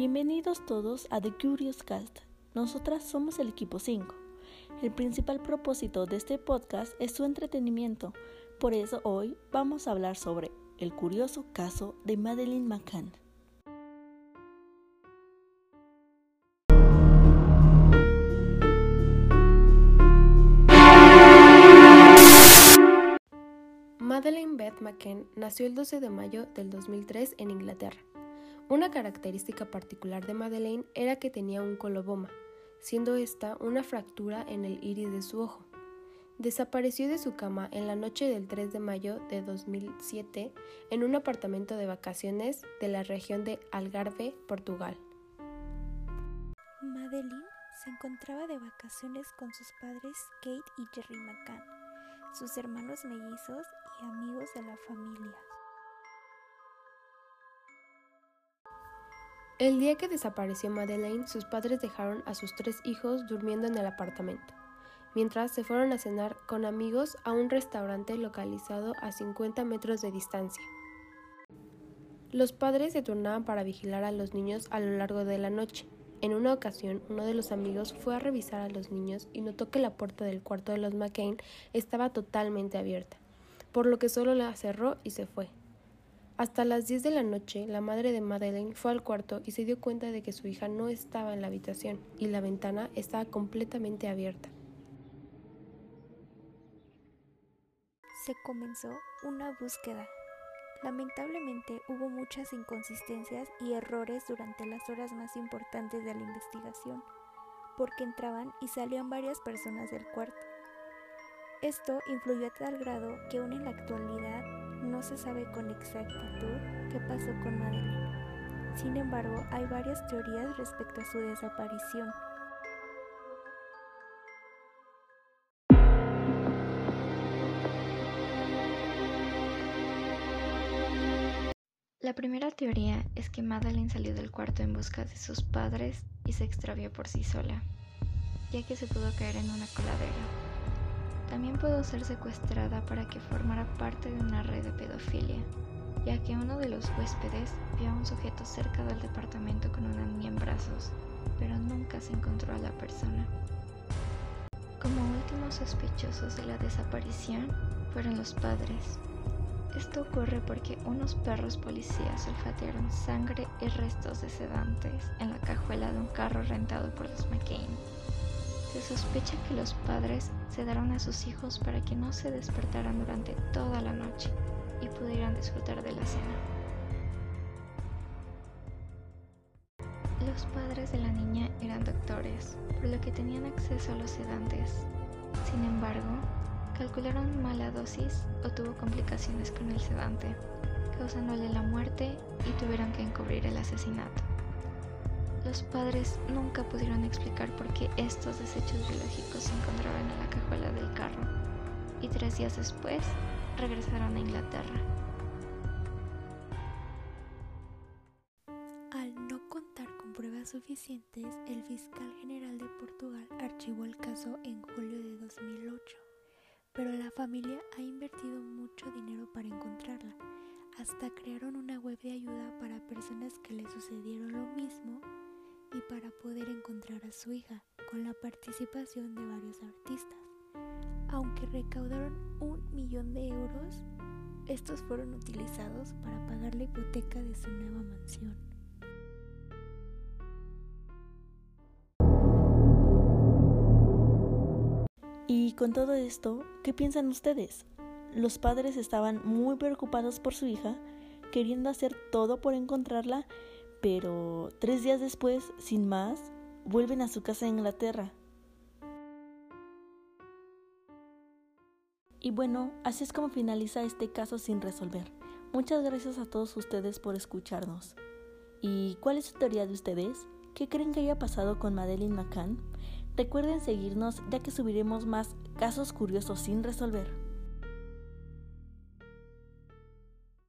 Bienvenidos todos a The Curious Cast. Nosotras somos el equipo 5. El principal propósito de este podcast es su entretenimiento, por eso hoy vamos a hablar sobre el curioso caso de Madeleine McCann. Madeleine Beth McCann nació el 12 de mayo del 2003 en Inglaterra. Una característica particular de Madeleine era que tenía un coloboma, siendo esta una fractura en el iris de su ojo. Desapareció de su cama en la noche del 3 de mayo de 2007 en un apartamento de vacaciones de la región de Algarve, Portugal. Madeleine se encontraba de vacaciones con sus padres Kate y Jerry McCann, sus hermanos mellizos y amigos de la familia. El día que desapareció Madeleine, sus padres dejaron a sus tres hijos durmiendo en el apartamento, mientras se fueron a cenar con amigos a un restaurante localizado a 50 metros de distancia. Los padres se turnaban para vigilar a los niños a lo largo de la noche. En una ocasión, uno de los amigos fue a revisar a los niños y notó que la puerta del cuarto de los McCain estaba totalmente abierta, por lo que solo la cerró y se fue. Hasta las 10 de la noche, la madre de Madeleine fue al cuarto y se dio cuenta de que su hija no estaba en la habitación y la ventana estaba completamente abierta. Se comenzó una búsqueda. Lamentablemente hubo muchas inconsistencias y errores durante las horas más importantes de la investigación, porque entraban y salían varias personas del cuarto. Esto influyó a tal grado que aún en la actualidad no se sabe con exactitud qué pasó con Madeleine. Sin embargo, hay varias teorías respecto a su desaparición. La primera teoría es que Madeleine salió del cuarto en busca de sus padres y se extravió por sí sola, ya que se pudo caer en una coladera. También pudo ser secuestrada para que formara parte de una red de pedofilia, ya que uno de los huéspedes vio a un sujeto cerca del departamento con una niña en brazos, pero nunca se encontró a la persona. Como últimos sospechosos de la desaparición fueron los padres. Esto ocurre porque unos perros policías olfatearon sangre y restos de sedantes en la cajuela de un carro rentado por los McCain. Se sospecha que los padres sedaron a sus hijos para que no se despertaran durante toda la noche y pudieran disfrutar de la cena. Los padres de la niña eran doctores, por lo que tenían acceso a los sedantes. Sin embargo, calcularon mala dosis o tuvo complicaciones con el sedante, causándole la muerte y tuvieron que encubrir el asesinato. Los padres nunca pudieron explicar por qué estos desechos biológicos se encontraban en la cajuela del carro y tres días después regresaron a Inglaterra. Al no contar con pruebas suficientes, el fiscal general de Portugal archivó el caso en julio de 2008, pero la familia ha invertido mucho dinero para encontrarla. Hasta crearon una web de ayuda para personas que le sucedieron lo mismo y para poder encontrar a su hija con la participación de varios artistas. Aunque recaudaron un millón de euros, estos fueron utilizados para pagar la hipoteca de su nueva mansión. Y con todo esto, ¿qué piensan ustedes? Los padres estaban muy preocupados por su hija, queriendo hacer todo por encontrarla pero tres días después, sin más, vuelven a su casa en Inglaterra. Y bueno, así es como finaliza este caso sin resolver. Muchas gracias a todos ustedes por escucharnos. ¿Y cuál es su teoría de ustedes? ¿Qué creen que haya pasado con Madeleine McCann? Recuerden seguirnos ya que subiremos más casos curiosos sin resolver.